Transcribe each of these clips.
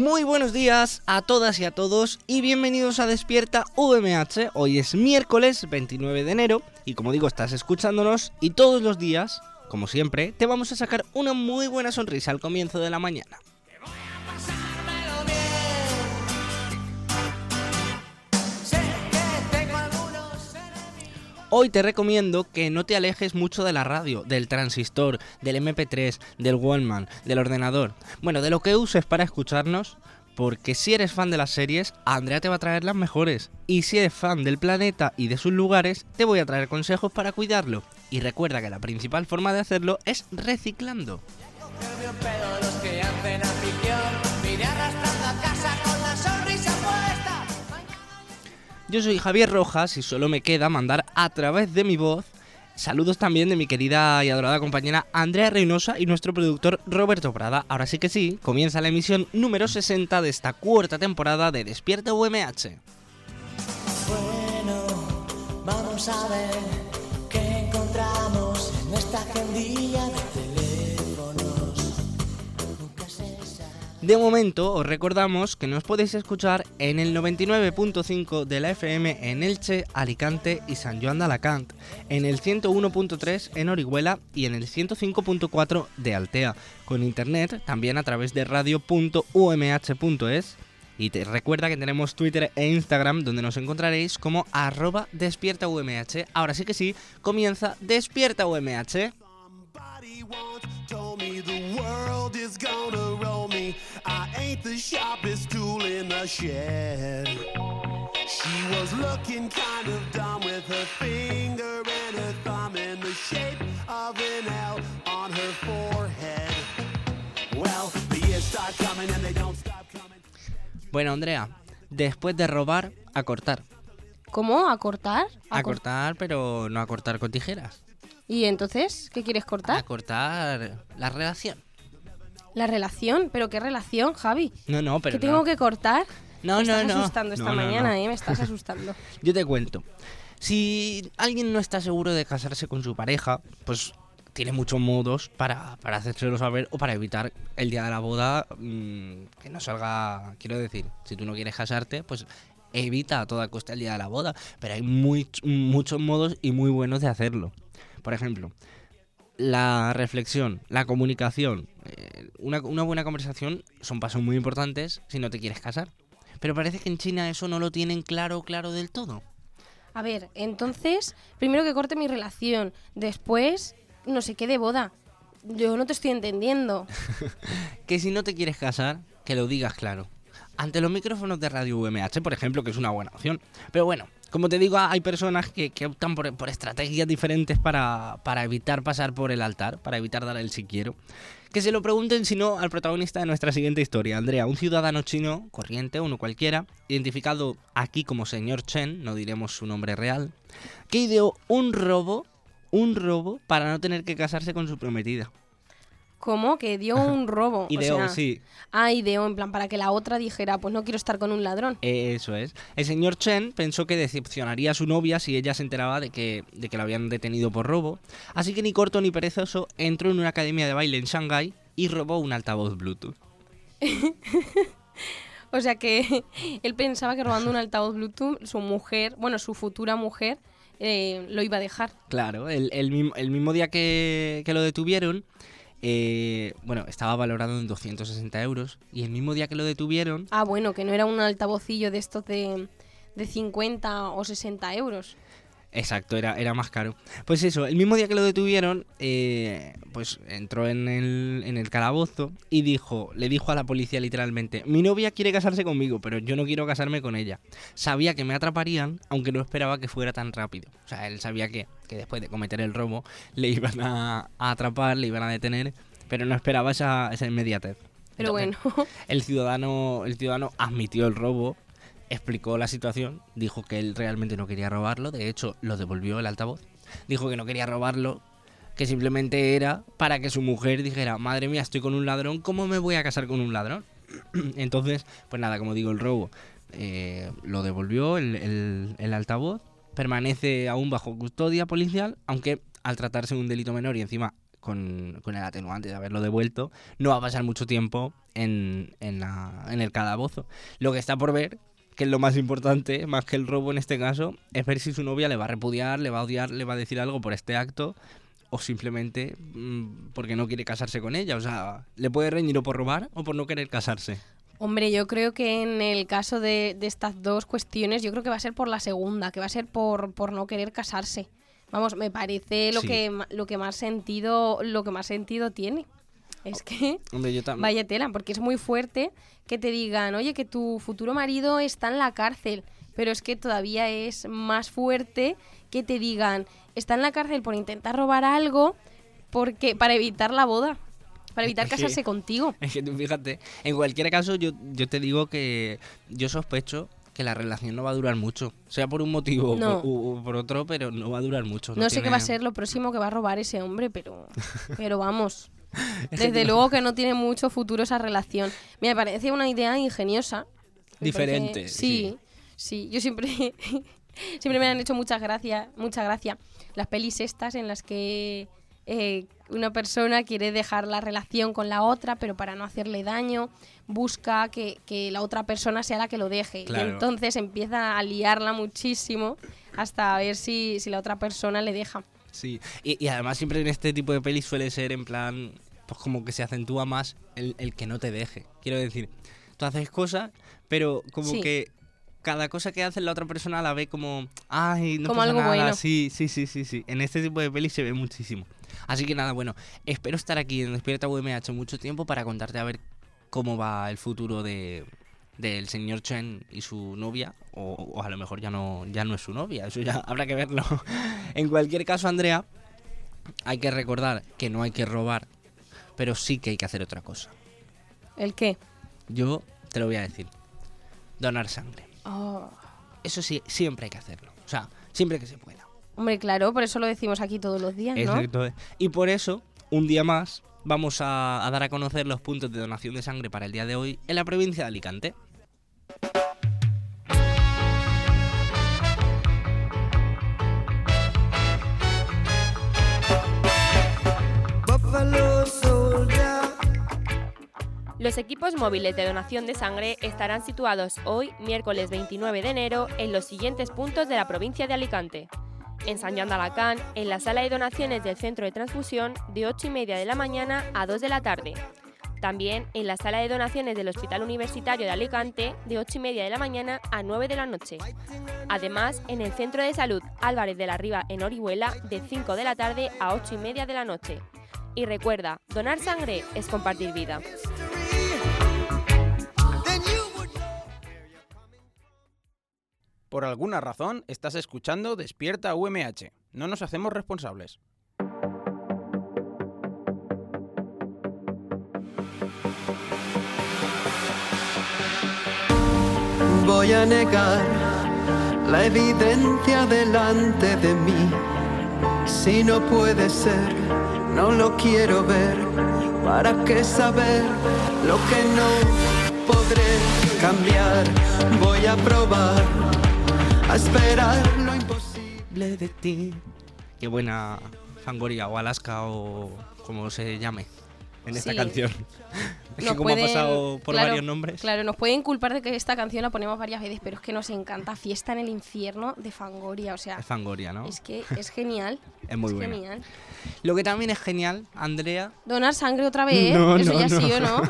Muy buenos días a todas y a todos y bienvenidos a Despierta VMH. Hoy es miércoles 29 de enero y como digo estás escuchándonos y todos los días, como siempre, te vamos a sacar una muy buena sonrisa al comienzo de la mañana. Hoy te recomiendo que no te alejes mucho de la radio, del transistor, del MP3, del Wallman, del ordenador, bueno, de lo que uses para escucharnos, porque si eres fan de las series, Andrea te va a traer las mejores. Y si eres fan del planeta y de sus lugares, te voy a traer consejos para cuidarlo. Y recuerda que la principal forma de hacerlo es reciclando. Yo soy Javier Rojas y solo me queda mandar a través de mi voz saludos también de mi querida y adorada compañera Andrea Reynosa y nuestro productor Roberto Prada. Ahora sí que sí, comienza la emisión número 60 de esta cuarta temporada de Despierta UMH. Bueno, vamos a ver qué encontramos en esta agendilla De momento os recordamos que nos podéis escuchar en el 99.5 de la FM en Elche, Alicante y San Joan de Alacant, en el 101.3 en Orihuela y en el 105.4 de Altea, con internet también a través de radio.umh.es. Y te recuerda que tenemos Twitter e Instagram donde nos encontraréis como arroba despierta UMH. Ahora sí que sí, comienza Despierta UMH. I ain't the sharpest tool in the shed. She was looking kind of dumb with her finger and her thumb in the shape of an L on her forehead. Well, the years start coming and they don't stop coming. Bueno, Andrea, después de robar, a cortar. ¿Cómo? ¿A cortar? A cor- cortar, pero no a cortar con tijeras. ¿Y entonces qué quieres A cortar? cortar la relación. La relación. ¿Pero qué relación, Javi? No, no, pero ¿Qué no. tengo que cortar? No, me no, estás no. asustando esta No, mañana. ¿eh? Me estás asustando. Yo te cuento. Si alguien no está seguro de casarse con su pareja, pues tiene muchos modos para, para hacérselo saber o para evitar el día de la boda mm, que no salga. Quiero decir, si tú no quieres casarte, pues evita a toda costa el día de la boda. Pero hay muy, muchos modos y muy buenos de hacerlo. Por ejemplo, la reflexión, la comunicación, eh, una, una buena conversación son pasos muy importantes si no te quieres casar. Pero parece que en China eso no lo tienen claro, claro del todo. A ver, entonces, primero que corte mi relación. Después, no sé qué de boda. Yo no te estoy entendiendo. Que si no te quieres casar, que lo digas claro. Ante los micrófonos de Radio UMH, por ejemplo, que es una buena opción. Pero bueno, como te digo, hay personas que, optan por, estrategias diferentes para, evitar pasar por el altar, para evitar dar el si quiero. Que se lo pregunten, si no, al protagonista de nuestra siguiente historia, Andrea, un ciudadano chino, corriente, uno cualquiera, identificado aquí como señor Chen, no diremos su nombre real, que ideó un robo, un robo para no tener que casarse con su prometida. ¿Cómo? Que dio un robo. o Ideó, sea, sí, Ah, ideó, en plan, para que la otra dijera, pues no quiero estar con un ladrón. Eso es. El señor Chen pensó que decepcionaría a su novia si ella se enteraba de que, de que lo habían detenido por robo. Así que ni corto ni perezoso entró en una academia de baile en Shanghái y robó un altavoz Bluetooth. O sea que él pensaba que robando un altavoz Bluetooth, su mujer, bueno, su futura mujer, eh, lo iba a dejar. Claro, el, el mismo, el mismo día que, que lo detuvieron, eh, bueno, estaba valorado en 260 euros. Y el mismo día que lo detuvieron, Ah, bueno, que no era un altavocillo de estos de, de 50 o 60 euros. Exacto, era, era más caro. Pues eso, el mismo día que lo detuvieron, eh, pues entró en el, en el calabozo y dijo, le dijo a la policía literalmente, mi novia quiere casarse conmigo, pero yo no quiero casarme con ella. Sabía que me atraparían, aunque no esperaba que fuera tan rápido. O sea, él sabía que, que después de cometer el robo le iban a, a atrapar, le iban a detener, pero no esperaba esa, esa inmediatez. Pero bueno, el ciudadano, el ciudadano admitió el robo, explicó la situación, dijo que él realmente no quería robarlo, de hecho lo devolvió el altavoz, dijo que no quería robarlo, que simplemente era para que su mujer dijera, madre mía, estoy con un ladrón, ¿cómo me voy a casar con un ladrón? Entonces, pues nada, como digo, el robo eh, lo devolvió el, altavoz, permanece aún bajo custodia policial, aunque al tratarse de un delito menor y encima con, el atenuante de haberlo devuelto, no va a pasar mucho tiempo en, en el calabozo. Lo que está por ver, que es lo más importante, más que el robo en este caso, es ver si su novia le va a repudiar, le va a odiar, le va a decir algo por este acto o simplemente mm, porque no quiere casarse con ella. O sea, le puede reñir o por robar o por no querer casarse. hombre, yo creo que en el caso de, de estas dos cuestiones, yo creo que va a ser por la segunda, que va a ser por, por no querer casarse. Vamos, me parece lo Sí. que lo que más sentido, lo que más sentido tiene. Es que Hombre, yo también. vaya tela, porque es muy fuerte que te digan, oye, que tu futuro marido está en la cárcel. Pero es que todavía es más fuerte que te digan, está en la cárcel por intentar robar algo porque para evitar la boda, para evitar casarse contigo. Es que tú fíjate, en cualquier caso yo, yo te digo que yo sospecho que la relación no va a durar mucho. Sea por un motivo No. o, por otro, pero no va a durar mucho. No sé qué va a ser lo próximo que va a robar ese hombre, pero, pero vamos. Desde luego que no tiene mucho futuro esa relación. Me parece una idea ingeniosa. Diferente, parece- sí, sí. Yo siempre, siempre me han hecho muchas gracias, mucha gracia las pelis estas en las que eh, una persona quiere dejar la relación con la otra, pero para no hacerle daño, busca que, que la otra persona sea la que lo deje. Claro. Y entonces empieza a liarla muchísimo hasta ver si, si la otra persona le deja. Sí, y, y además siempre en este tipo de pelis suele ser en plan, pues como que se acentúa más el, el que no te deje. Quiero decir, tú haces cosas, pero como Sí. que cada cosa que hace la otra persona la ve como, ay, no Como pasa algo nada. bueno. Sí, sí, sí, sí, sí. En este tipo de pelis se ve muchísimo. Así que nada, bueno, espero estar aquí en Despierta UMH mucho tiempo para contarte a ver cómo va el futuro de del señor Chen y su novia, o, o a lo mejor ya no, ya no es su novia, eso ya habrá que verlo. en cualquier caso, Andrea, hay que recordar que no hay que robar, pero sí que hay que hacer otra cosa. ¿El qué? Yo te lo voy a decir. Donar sangre. Oh. Eso sí, siempre hay que hacerlo. O sea, siempre que se pueda. Hombre, claro, por eso lo decimos aquí todos los días, ¿no? Exacto. Y por eso, un día más, vamos a, a dar a conocer los puntos de donación de sangre para el día de hoy en la provincia de Alicante. Los equipos móviles de donación de sangre estarán situados hoy, miércoles 29 de enero, en los siguientes puntos de la provincia de Alicante. En San Joan de Alacant, en la sala de donaciones del centro de transfusión, de 8 y media de la mañana a 2 de la tarde. También en la sala de donaciones del Hospital Universitario de Alicante, de 8 y media de la mañana a 9 de la noche. Además, en el Centro de Salud Álvarez de la Riva, en Orihuela, de 5 de la tarde a 8 y media de la noche. Y recuerda, donar sangre es compartir vida. Por alguna razón estás escuchando Despierta UMH. No nos hacemos responsables. Voy a negar la evidencia delante de mí. Si no puede ser, no lo quiero ver. ¿Para qué saber lo que no podré cambiar? Voy a probar a esperar lo imposible de ti. Qué buena Fangoria o Alaska o como se llame. En esta Sí. canción. Es que como ha pueden- pasado por claro, varios nombres. Claro, nos pueden culpar de que esta canción la ponemos varias veces, pero es que nos encanta Fiesta en el Infierno de Fangoria. O sea, Es Fangoria, ¿no? es que es genial. Es muy es buena. genial. Lo que también es genial, Andrea, Donar sangre otra vez, No, eso no, ya no. sí o no.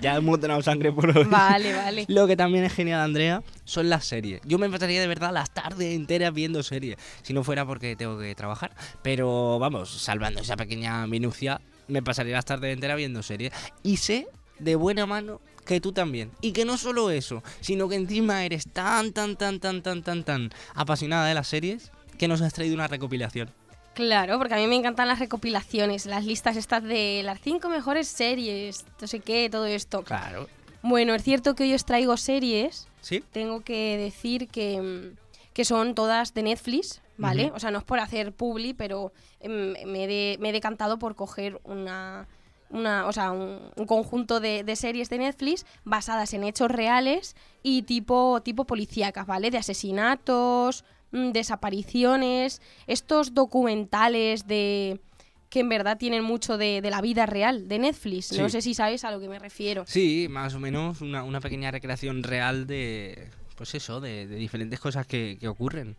ya hemos donado sangre por hoy. vale, vale. Lo que también es genial, Andrea, son las series. Yo me pasaría de verdad las tardes enteras viendo series. Si no fuera porque tengo que trabajar. Pero vamos, salvando esa pequeña minucia, me pasaría las tardes enteras viendo series. Y sé de buena mano que tú también. Y que no solo eso, sino que encima eres tan, tan, tan, tan, tan, tan, tan apasionada de las series que nos has traído una recopilación. Claro, porque a mí me encantan las recopilaciones, las listas estas de las cinco mejores series, no sé qué, todo esto. Claro. Bueno, es cierto que hoy os traigo series, ¿Sí? tengo que decir que, que son todas de Netflix, ¿vale? O sea, no es por hacer publi, pero em, me, he de- me he decantado por coger una, una o sea, un, un conjunto de, de series de Netflix basadas en hechos reales y tipo, tipo policíacas, ¿vale? De asesinatos, mm, desapariciones, estos documentales de que en verdad tienen mucho de, de la vida real de Netflix. No sé si sabéis a lo que me refiero. Sí, más o menos una, una pequeña recreación real de, pues eso, de, de diferentes cosas que, que ocurren.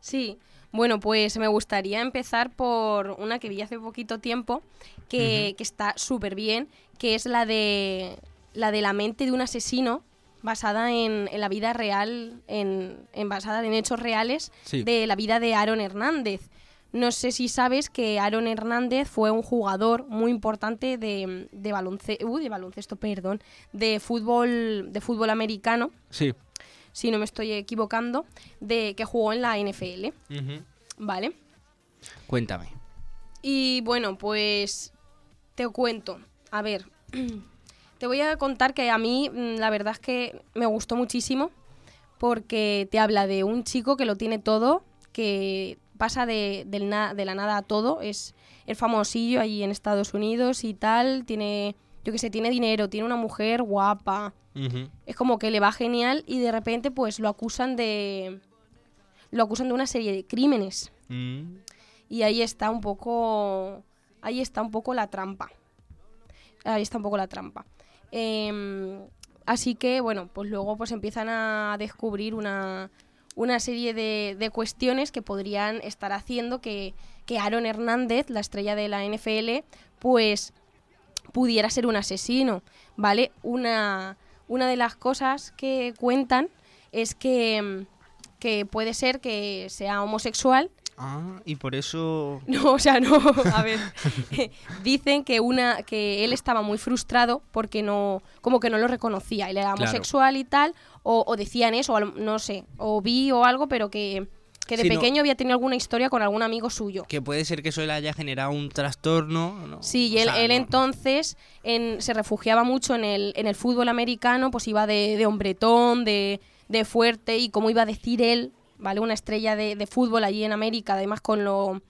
Sí, bueno, pues me gustaría empezar por una que vi hace poquito tiempo, que, que está súper bien, que es la de la de la mente de un asesino, basada en, en la vida real, en, en basada en hechos reales Sí. de la vida de Aaron Hernández. No sé si sabes que Aaron Hernández fue un jugador muy importante de, de, balonce- uy, de baloncesto, perdón, de fútbol, de fútbol americano, Sí. Si no me estoy equivocando, de que jugó en la NFL. ¿Vale? Cuéntame. Y bueno, pues te cuento. A ver, te voy a contar que a mí mm, la verdad es que me gustó muchísimo porque te habla de un chico que lo tiene todo, que pasa de, del na- de la nada a todo, es el famosillo allí en Estados Unidos y tal, tiene, yo que sé, tiene dinero, tiene una mujer guapa, Es como que le va genial y de repente pues lo acusan de lo acusan de una serie de crímenes Mm. y ahí está un poco ahí está un poco la trampa ahí está un poco la trampa Em, así que bueno pues luego pues empiezan a descubrir una una serie de, de cuestiones que podrían estar haciendo que, que Aaron Hernández, la estrella de la NFL, pues pudiera ser un asesino, ¿vale? Una, una de las cosas que cuentan es que, que puede ser que sea homosexual. Ah, y por eso... No, o sea, no, a ver. Dicen que una que él estaba muy frustrado porque no como que no lo reconocía, él era Claro. homosexual y tal o, o decían eso, o no sé, o vi o algo, pero que que de pequeño había tenido alguna historia con algún amigo suyo. Que puede ser que eso le haya generado un trastorno. ¿no? Sí, y O él, sea, él no- entonces en- se refugiaba mucho en el, en el fútbol americano, pues iba de, de hombretón, de, de fuerte, y como iba a decir él, ¿vale? Una estrella de, de fútbol allí en América, además con lo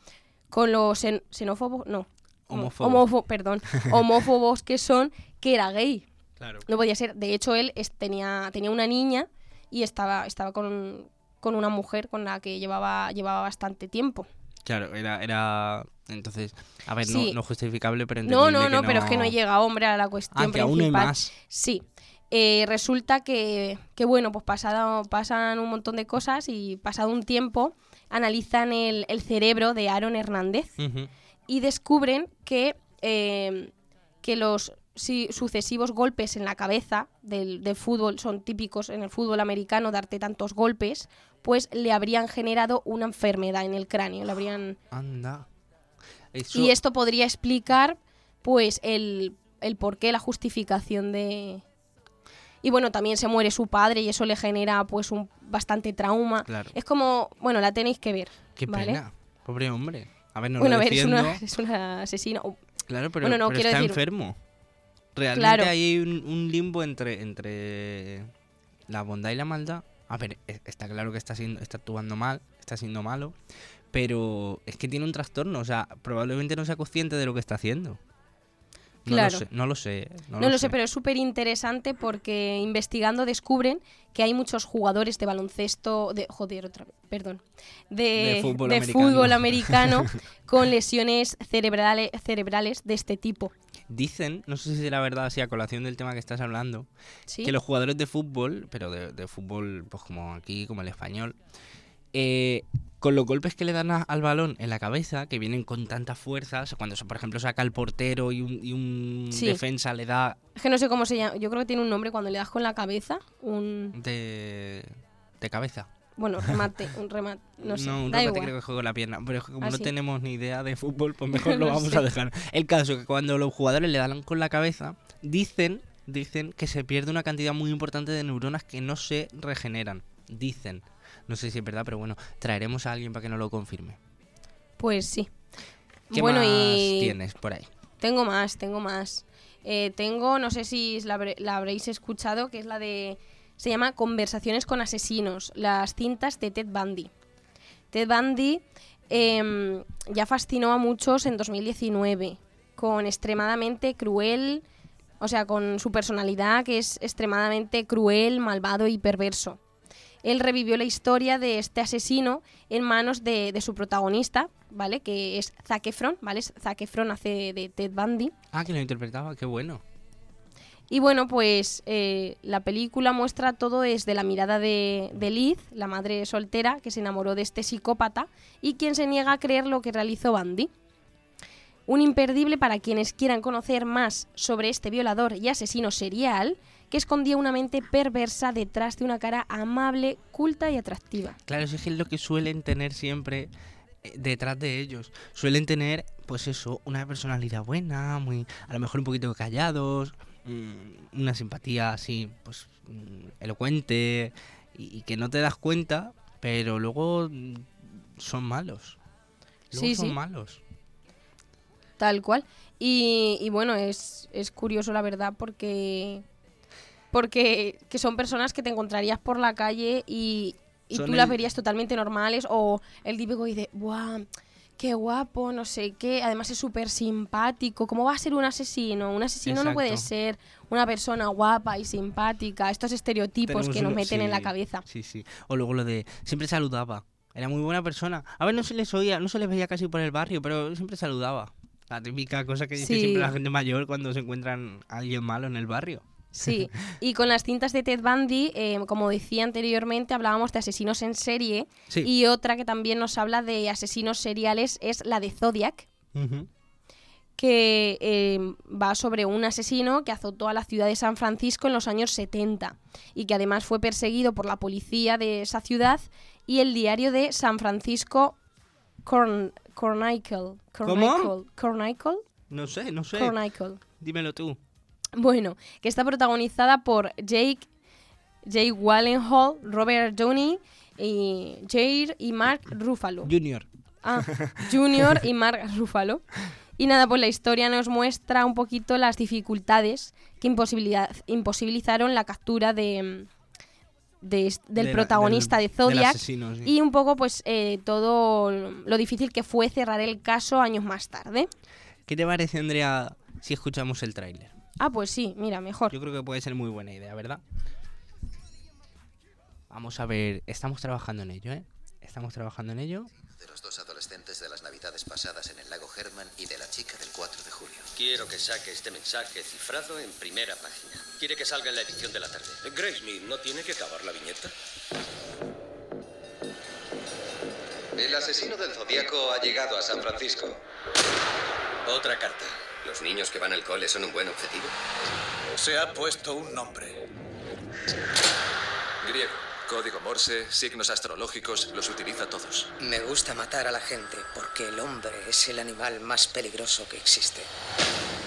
con los xen- xenófobos, no. Homófobos. Homófo- perdón, homófobos que son, que era gay. Claro. No podía ser. De hecho, él es- tenía, tenía una niña y estaba, estaba con, con una mujer con la que llevaba, llevaba bastante tiempo. Claro, era, era... Entonces, a ver, Sí. no, no justificable, pero No, no, no, pero es que no llega hombre a la cuestión Ah, que aún hay principal. más. Sí. Eh, resulta que, que, bueno, pues pasado, pasan un montón de cosas y pasado un tiempo analizan el, el cerebro de Aaron Hernández y descubren que, eh, que los si- sucesivos golpes en la cabeza del, del fútbol son típicos en el fútbol americano, darte tantos golpes, pues le habrían generado una enfermedad en el cráneo, le habrían Anda. Eso... y esto podría explicar, pues, el, el porqué, la justificación de... Y bueno, también se muere su padre y eso le genera, pues, un bastante trauma. Claro. Es como, bueno, la tenéis que ver. Qué ¿vale? pena. Pobre hombre. A ver, no bueno, a ver, es una, asesina. Oh, Claro, pero, Bueno, no, pero quiero está decir- enfermo. Realmente Claro. hay un, un limbo entre, entre la bondad y la maldad. A ver, e- está claro que está, siendo, está actuando mal, está siendo malo, pero es que tiene un trastorno, o sea, probablemente no sea consciente de lo que está haciendo. No Claro. lo sé, no lo sé. No, No, lo sé, pero es súper interesante porque investigando descubren que hay muchos jugadores de baloncesto, de joder, otra vez, perdón, de, De fútbol de americano. fútbol americano con lesiones cerebrales, cerebrales de este tipo. Dicen, no sé si es la verdad, así a colación del tema que estás hablando, ¿Sí? que los jugadores de fútbol, pero de, de fútbol, pues como aquí, como el español, eh, con los golpes que le dan a- al balón en la cabeza, que vienen con tanta fuerza, o sea, cuando por ejemplo saca el portero y un, y un Sí. defensa le da Es que no sé cómo se llama. Yo creo que tiene un nombre cuando le das con la cabeza. Un. de, de cabeza. Bueno, remate. Un remate. No sé. un da remate igual. creo que juego la pierna. Pero es que como Ah, no sí. tenemos ni idea de fútbol, pues mejor lo No vamos sé. a dejar. El caso es que cuando los jugadores le dan con la cabeza, dicen, dicen que se pierde una cantidad muy importante de neuronas que no se regeneran. Dicen. No sé si es verdad, pero bueno, traeremos a alguien para que nos lo confirme. Pues sí. ¿Qué bueno, más y. tienes por ahí? Tengo más, tengo más. Eh, tengo, no sé si la, la habréis escuchado, que es la de. Se llama Conversaciones con asesinos, las cintas de Ted Bundy. Ted Bundy em, ya fascinó a muchos en 2019, con extremadamente cruel, o sea, con su personalidad que es extremadamente cruel, malvado y perverso. Él revivió la historia de este asesino en manos de, de su protagonista, ¿vale? Que es Zac Efron, ¿vale? Zac Efron hace de Ted Bundy. Ah, que lo interpretaba, qué bueno. Y bueno, pues eh, la película muestra todo desde la mirada de, de Liz, la madre soltera que se enamoró de este psicópata y quien se niega a creer lo que realizó Bundy. Un imperdible para quienes quieran conocer más sobre este violador y asesino serial que escondía una mente perversa detrás de una cara amable, culta y atractiva. Claro, eso es lo que suelen tener siempre eh, detrás de ellos. Suelen tener, pues eso, una personalidad buena, muy, a lo mejor un poquito callados, una simpatía así, pues mm, elocuente y, y que no te das cuenta, pero luego mm, son malos. Luego Sí, son sí. malos. Tal cual. Y, y bueno, es, es curioso la verdad porque, porque que son personas que te encontrarías por la calle y, y tú las verías totalmente normales o el típico dice, ¡buah! Qué guapo, no sé qué. Además es súper simpático. ¿Cómo va a ser un asesino? Un asesino no puede ser una persona guapa y simpática. Estos estereotipos Tenemos que nos uno- meten en la cabeza. Sí, sí. O luego lo de, siempre saludaba. Era muy buena persona. A ver, no se les oía, no se les veía casi por el barrio, pero siempre saludaba. La típica cosa que dice Sí. siempre la gente mayor cuando se encuentran a alguien malo en el barrio. Sí, y con las cintas de Ted Bundy, eh, como decía anteriormente, hablábamos de asesinos en serie Sí. y otra que también nos habla de asesinos seriales es la de Zodiac, que eh, va sobre un asesino que azotó a la ciudad de San Francisco en los años 70 y que además fue perseguido por la policía de esa ciudad y el diario de San Francisco Corn Chronicle. ¿Cómo? Chronicle. No sé, no sé. Chronicle. Dímelo tú. Bueno, que está protagonizada por Jake, Jake Wallenhall, Robert Downey, y Jair y Mark Ruffalo. Junior. Ah, Junior y Mark Ruffalo. Y nada, pues la historia nos muestra un poquito las dificultades que imposibilizaron la captura de, de es- del De la- protagonista del- de Zodiac del asesino, sí. y un poco pues eh, todo lo difícil que fue cerrar el caso años más tarde. ¿Qué te parece, Andrea, si escuchamos el tráiler? Ah, pues sí, mira, mejor. Yo creo que puede ser muy buena idea, ¿verdad? Vamos a ver, estamos trabajando en ello, ¿eh? Estamos trabajando en ello. de los dos adolescentes de las navidades pasadas en el lago Herman y de la chica del 4 de julio. Quiero que saque este mensaje cifrado en primera página. Quiere que salga en la edición de la tarde. Graysmith, ¿no tiene que acabar la viñeta? El asesino del zodiaco ha llegado a San Francisco. Otra carta. ¿Los niños que van al cole son un buen objetivo? Se ha puesto un nombre. Griego, código Morse, signos astrológicos, los utiliza todos. Me gusta matar a la gente porque el hombre es el animal más peligroso que existe.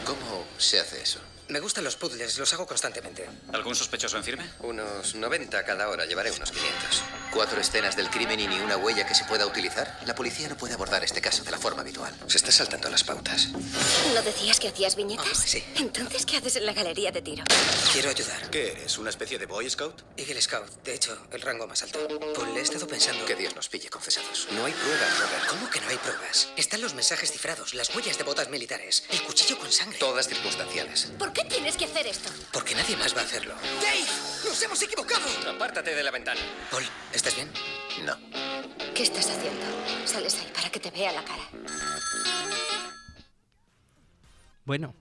¿Cómo se hace eso? Me gustan los puzzles, los hago constantemente. ¿Algún sospechoso en firme? Unos 90 cada hora, llevaré unos 500. ¿Cuatro escenas del crimen y ni una huella que se pueda utilizar? La policía no puede abordar este caso de la forma habitual. Se está saltando las pautas. ¿No decías que hacías viñetas? Oh, sí. Entonces, ¿qué haces en la galería de tiro? Quiero ayudar. ¿Qué eres? ¿Una especie de Boy Scout? Eagle Scout, de hecho, el rango más alto. Pues le he estado pensando. Que Dios nos pille confesados. No hay pruebas, Robert. ¿Cómo que no hay pruebas? Están los mensajes cifrados, las huellas de botas militares, el cuchillo con sangre. Todas circunstanciales. ¿Por qué tienes que hacer esto? Porque nadie más va a hacerlo. ¡Dave! ¡Nos hemos equivocado! Apártate de la ventana. Paul, ¿estás bien? No. ¿Qué estás haciendo? Sales ahí para que te vea la cara. Bueno,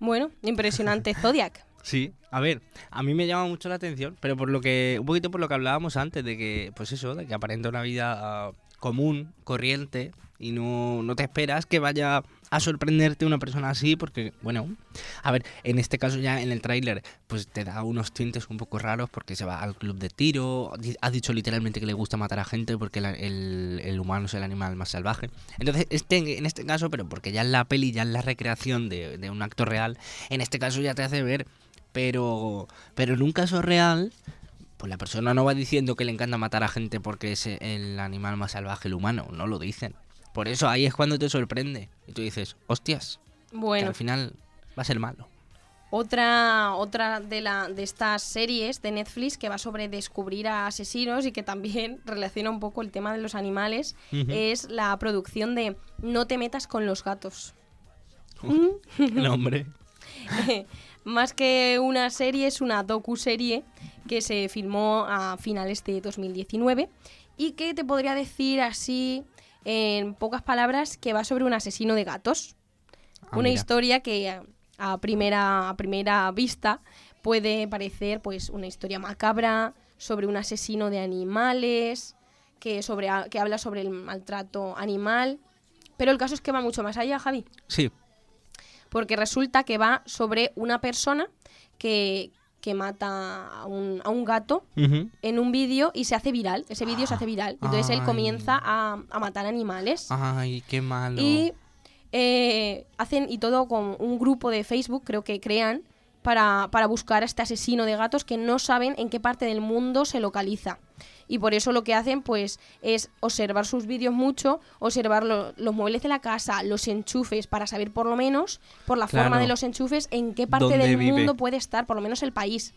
Bueno, impresionante Zodiac. Sí, a ver, a mí me llama mucho la atención, pero por lo que, un poquito por lo que hablábamos antes, de que, pues eso, de que aparenta una vida ah, común, corriente, y no, no te esperas que vaya a sorprenderte una persona así, porque, bueno, a ver, en este caso ya en el tráiler, pues te da unos tintes un poco raros porque se va al club de tiro, ha dicho literalmente que le gusta matar a gente porque el, el humano es el animal más salvaje. Entonces, este, en este caso, pero porque ya en la peli, ya en la recreación de, de un acto real, en este caso ya te hace ver, pero, pero en un caso real, pues la persona no va diciendo que le encanta matar a gente porque es el animal más salvaje, el humano, no lo dicen. Por eso ahí es cuando te sorprende. Y tú dices, hostias, que Bueno, al final va a ser malo. otra, otra de, la, de estas series de Netflix que va sobre descubrir a asesinos y que también relaciona un poco el tema de los animales es la producción de No te metas con los gatos. El hombre. Más que una serie, es una docu-serie que se filmó a finales de 2019 y que te podría decir así, en pocas palabras, que va sobre un asesino de gatos. Ah, una mira. historia que a- a primera, a primera vista puede parecer pues una historia macabra sobre un asesino de animales, que, sobre, que habla sobre el maltrato animal. Pero el caso es que va mucho más allá, Javi Sí. porque resulta que va sobre una persona que, que mata a un, a un gato en un vídeo y se hace viral. Ese vídeo se hace viral. Entonces él comienza a, a matar animales. Ay, qué malo. Y eh, hacen, y todo con un grupo de Facebook, creo que crean, para, para buscar a este asesino de gatos que no saben en qué parte del mundo se localiza. Y por eso lo que hacen, pues, es observar sus vídeos mucho, observar lo- los muebles de la casa, los enchufes, para saber por lo menos, por la forma de los enchufes, en qué parte ¿Dónde del vive? mundo puede estar, por lo menos el país.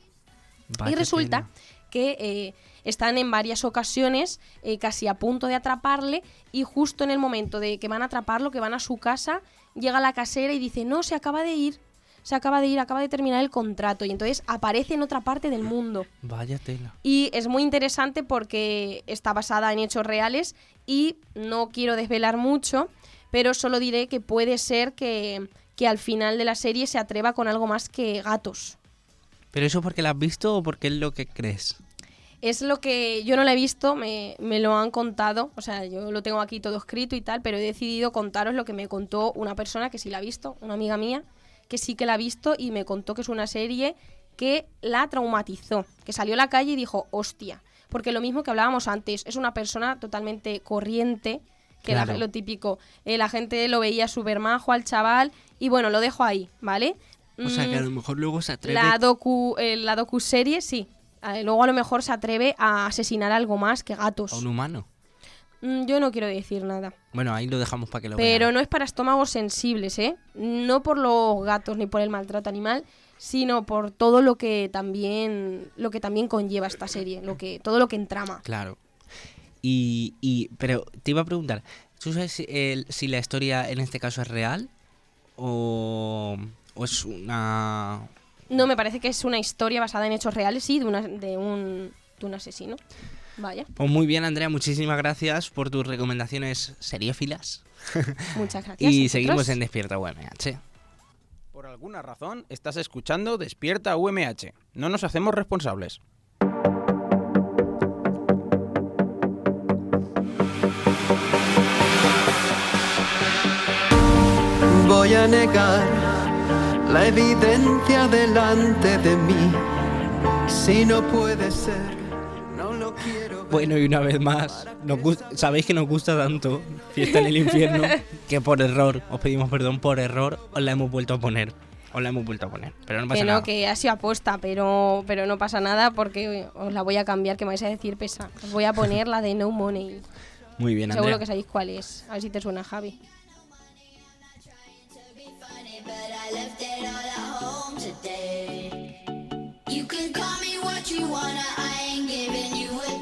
Vaya y resulta que eh, están en varias ocasiones eh, casi a punto de atraparle y justo en el momento de que van a atraparlo, que van a su casa, llega la casera y dice, no, se acaba de ir, se acaba de ir, acaba de terminar el contrato y entonces aparece en otra parte del mundo. Vaya tela. Y es muy interesante porque está basada en hechos reales y no quiero desvelar mucho, pero solo diré que puede ser que, que al final de la serie se atreva con algo más que gatos. ¿Pero eso porque la has visto o porque es lo que crees? Es lo que yo no la he visto, me, me lo han contado, o sea, yo lo tengo aquí todo escrito y tal, pero he decidido contaros lo que me contó una persona que sí la ha visto, una amiga mía, que sí que la ha visto y me contó que es una serie que la traumatizó, que salió a la calle y dijo, hostia, porque lo mismo que hablábamos antes, es una persona totalmente corriente, que Claro. lo típico, eh, la gente lo veía súper majo al chaval y bueno, lo dejo ahí, ¿vale? O sea, que a Mm, lo mejor luego se atreve... la docu, eh, la docu-serie, sí. Eh, luego a lo mejor se atreve a asesinar algo más que gatos. a un humano. Mm, yo no quiero decir nada. Bueno, ahí lo dejamos para que lo Pero vean. no es para estómagos sensibles, ¿eh? No por los gatos ni por el maltrato animal, sino por todo lo que también lo que también conlleva esta serie, lo que todo lo que entrama. Claro. Y, y, pero te iba a preguntar, ¿tú sabes si, el- si la historia en este caso es real? ¿O, o es una... No me parece que es una historia basada en hechos reales, sí, de, una, de un de un asesino. Vaya. Pues muy bien, Andrea, muchísimas gracias por tus recomendaciones seriéfilas. Muchas gracias. y seguimos en Despierta UMH. Por alguna razón estás escuchando Despierta UMH. No nos hacemos responsables. Voy a negar la evidencia delante de mí. Si no puede ser. Bueno, y una vez más, nos sabéis que nos gusta tanto Fiesta en el Infierno que por error, os pedimos perdón por error, os la hemos vuelto a poner. Os la hemos vuelto a poner, pero no pasa que no, nada. que ha sido aposta, pero, pero no pasa nada porque os la voy a cambiar, que me vais a decir pesa. Os voy a poner la de No Money. Muy bien, Seguro Andrea. que sabéis cuál es. A ver si te suena, Javi. You can call me what you wanna, I ain't giving you a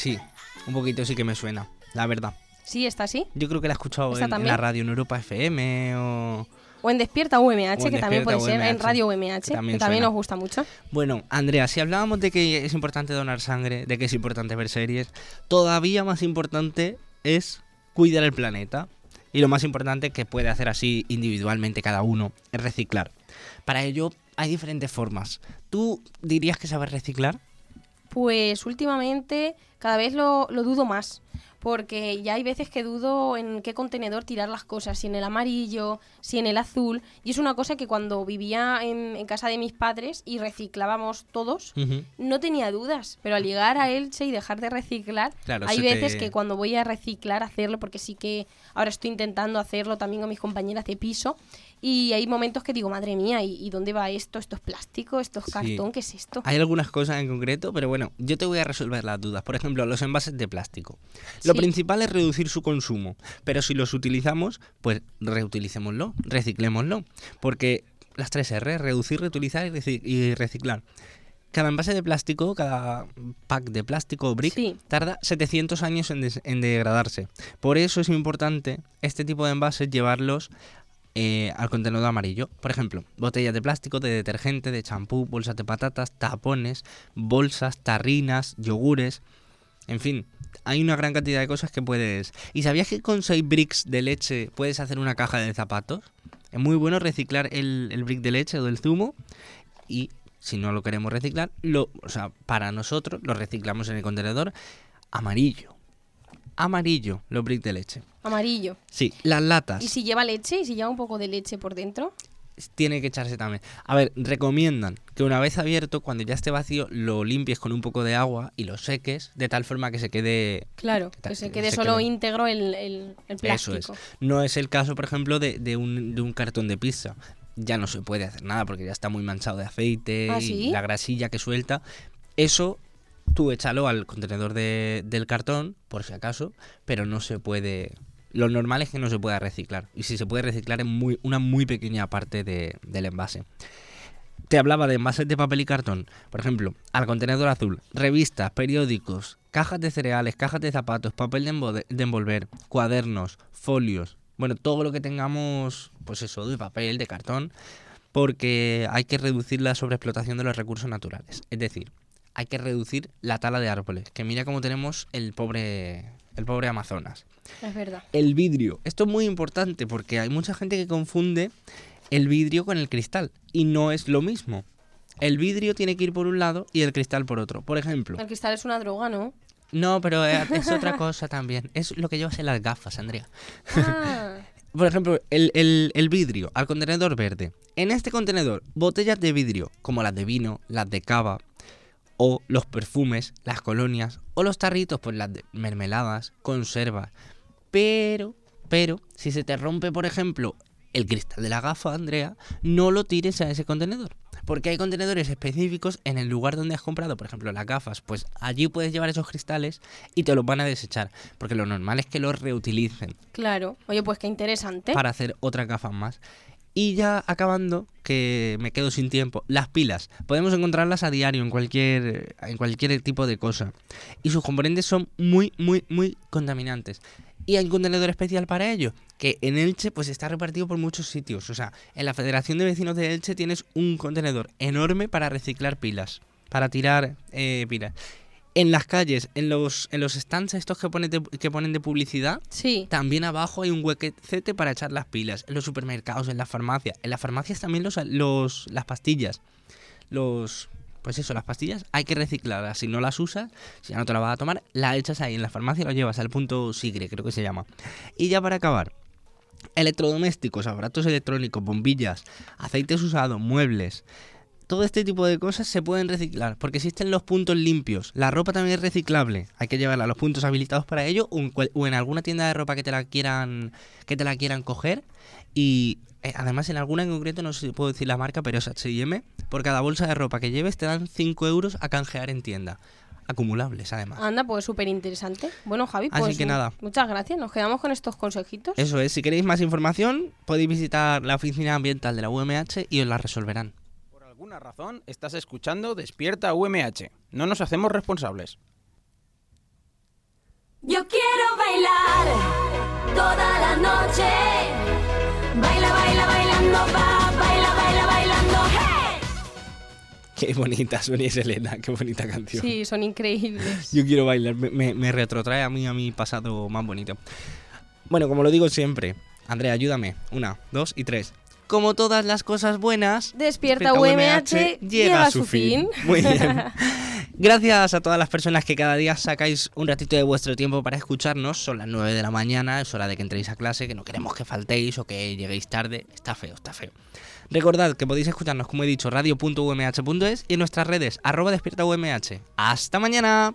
Sí, un poquito sí que me suena, la verdad. Sí, está así. Yo creo que la he escuchado ¿Esta en, en también? la radio en Europa FM o, O en Despierta UMH, en que también puede ser, en Radio UMH, que que también también, nos gusta mucho. Bueno, Andrea, si hablábamos de que es importante donar sangre, de que es importante ver series, todavía más importante es cuidar el planeta. Y lo más importante que puede hacer así individualmente cada uno es reciclar. Para ello hay diferentes formas. ¿Tú dirías que sabes reciclar? Pues últimamente cada vez lo, lo dudo más, porque ya hay veces que dudo en qué contenedor tirar las cosas, si en el amarillo, si en el azul, y es una cosa que cuando vivía en, en casa de mis padres y reciclábamos todos, no tenía dudas, pero al llegar a Elche y dejar de reciclar, Claro, hay veces te- que cuando voy a reciclar hacerlo, porque sí que ahora estoy intentando hacerlo también con mis compañeras de piso, y hay momentos que digo, madre mía, ¿y, y dónde va esto? ¿Esto es plástico? ¿Esto es Sí. cartón? ¿Qué es esto? Hay algunas cosas en concreto, pero bueno, yo te voy a resolver las dudas. Por ejemplo, los envases de plástico. Lo Sí. principal es reducir su consumo, pero si los utilizamos, pues reutilicémoslo, reciclémoslo. Porque las tres R, reducir, reutilizar y reci- y reciclar. Cada envase de plástico, cada pack de plástico o brick, tarda 700 años en, des- en degradarse. Por eso es importante este tipo de envases llevarlos eh, al contenedor amarillo. Por ejemplo, botellas de plástico, de detergente, de champú, bolsas de patatas, tapones, bolsas, tarrinas, yogures. En fin, hay una gran cantidad de cosas que puedes. ¿Y sabías que con 6 bricks de leche puedes hacer una caja de zapatos? Es muy bueno reciclar el, el brick de leche o del zumo y si no lo queremos reciclar, lo, o sea, para nosotros lo reciclamos en el contenedor amarillo. Amarillo, los bricks de leche. Amarillo. Sí, las latas. ¿Y si lleva leche? ¿Y si lleva un poco de leche por dentro? tiene que echarse también. A ver, recomiendan que una vez abierto, cuando ya esté vacío, lo limpies con un poco de agua y lo seques de tal forma que se quede... Claro, que se que quede se solo quede- íntegro el, el, el plástico. Eso es. No es el caso, por ejemplo, de, de un, de un cartón de pizza. Ya no se puede hacer nada porque ya está muy manchado de aceite ¿Ah, y la grasilla que suelta. Eso tú échalo al contenedor de- del cartón, por si acaso, pero no se puede... Lo normal es que no se pueda reciclar. Y si se puede reciclar es muy, una muy pequeña parte de- del envase. Te hablaba de envases de papel y cartón. Por ejemplo, al contenedor azul, revistas, periódicos, cajas de cereales, cajas de zapatos, papel de, de envolver, cuadernos, folios. Bueno, todo lo que tengamos, pues eso, de papel, de cartón, porque hay que reducir la sobreexplotación de los recursos naturales. Es decir, hay que reducir la tala de árboles. Que mira cómo tenemos el pobre, el pobre Amazonas. Es verdad. El vidrio. Esto es muy importante porque hay mucha gente que confunde el vidrio con el cristal y no es lo mismo. El vidrio tiene que ir por un lado y el cristal por otro. Por ejemplo, El cristal es una droga, ¿no? no, pero eh, es otra cosa también. Es lo que llevas en las gafas, Andrea. Ah, Por ejemplo, el, el- el vidrio al contenedor verde. En este contenedor, botellas de vidrio, como las de vino, las de cava, o los perfumes, las colonias, o los tarritos, pues las mermeladas, conservas. Pero, pero, si se te rompe, por ejemplo, el cristal de la gafa, Andrea, no lo tires a ese contenedor. Porque hay contenedores específicos en el lugar donde has comprado, por ejemplo, las gafas, pues allí puedes llevar esos cristales y te los van a desechar. Porque lo normal es que los reutilicen claro. Oye, pues qué interesante. para hacer otras gafas más. Y ya acabando, que me quedo sin tiempo, las pilas. Podemos encontrarlas a diario en cualquier, en cualquier tipo de cosa. Y sus componentes son muy, muy, muy contaminantes. Y hay un contenedor especial para ello, que en Elche pues está repartido por muchos sitios. O sea, en la Federación de Vecinos de Elche tienes un contenedor enorme para reciclar pilas, para tirar eh, pilas. En las calles, en los, en los stands estos que ponen de, que ponen de publicidad, sí. también abajo hay un huequecete para echar las pilas. En los supermercados, en las farmacias. En las farmacias también los, los, las pastillas. Los... Pues eso, las pastillas hay que reciclarlas. Si no las usas, si ya no te las vas a tomar, las echas ahí en la farmacia y lo llevas al punto sigre, creo que se llama. Y ya para acabar, electrodomésticos, aparatos electrónicos, bombillas, aceites usados, muebles. Todo este tipo de cosas se pueden reciclar porque existen los puntos limpios. La ropa también es reciclable. Hay que llevarla a los puntos habilitados para ello o en, alguna tienda de ropa que te la quieran que te la quieran coger y eh, además en alguna en concreto no sé si puedo decir la marca, pero es H&M. Por cada bolsa de ropa que lleves te dan 5 euros a canjear en tienda. Acumulables además. Anda, pues súper interesante. Bueno, Javi, Así pues que nada. muchas gracias. Nos quedamos con estos consejitos. Eso es, si queréis más información podéis visitar la oficina ambiental de la UMH y os la resolverán. Por alguna razón estás escuchando Despierta UMH. No nos hacemos responsables. Yo quiero bailar toda la noche. Baila, baila, bailando, va, baila, baila, bailando. ¡Hey! Qué bonita Sonia y Selena, qué bonita canción. Sí, son increíbles. Yo quiero bailar, me retrotrae a mí a mi pasado más bonito. Bueno, como lo digo siempre, Andrea, ayúdame. Una, dos y tres. Como todas las cosas buenas, Despierta UMH llega a su fin. Muy bien. Gracias a todas las personas que cada día sacáis un ratito de vuestro tiempo para escucharnos. Son las 9 de la mañana, es hora de que entréis a clase, que no queremos que faltéis o que lleguéis tarde. Está feo, está feo. Recordad que podéis escucharnos, como he dicho, radio.umh.es y en nuestras redes, arroba despierta UMH. ¡Hasta mañana!